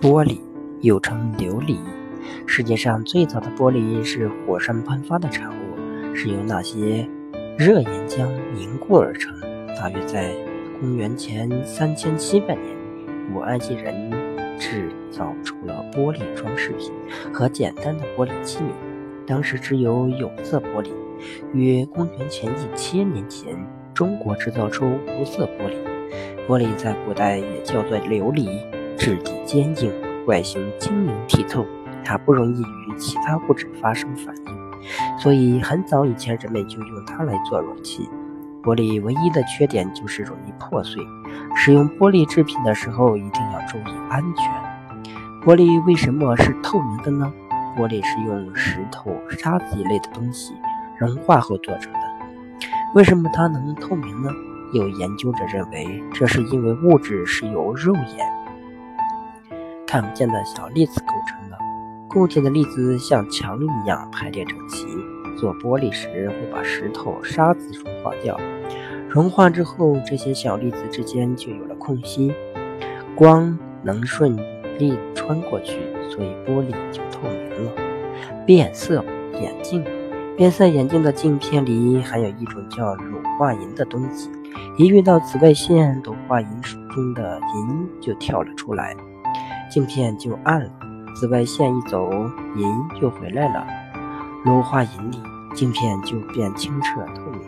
玻璃又称琉璃，世界上最早的玻璃是火山喷发的产物，是由那些热岩浆凝固而成。大约在公元前三千七百年，古埃及人制造出了玻璃装饰品和简单的玻璃器皿。当时只有有色玻璃。约公元前一千年前，中国制造出无色玻璃。玻璃在古代也叫做琉璃。质地坚硬，外形晶莹剔透，它不容易与其他物质发生反应，所以很早以前人们就用它来做容器。玻璃唯一的缺点就是容易破碎，使用玻璃制品的时候一定要注意安全。玻璃为什么是透明的呢？玻璃是用石头、沙子一类的东西融化后做成的。为什么它能透明呢？有研究者认为，这是因为物质是由肉眼。看不见的小粒子构成的，固体的粒子像墙一样排列整齐。做玻璃时会把石头、沙子融化掉，融化之后，这些小粒子之间就有了空隙，光能顺利穿过去，所以玻璃就透明了。变色眼镜，变色眼镜的镜片里含有一种叫乳化银的东西，一遇到紫外线，乳化银中的银就跳了出来。镜片就暗了，紫外线一走，银就回来了。乳化银里，镜片就变清澈透明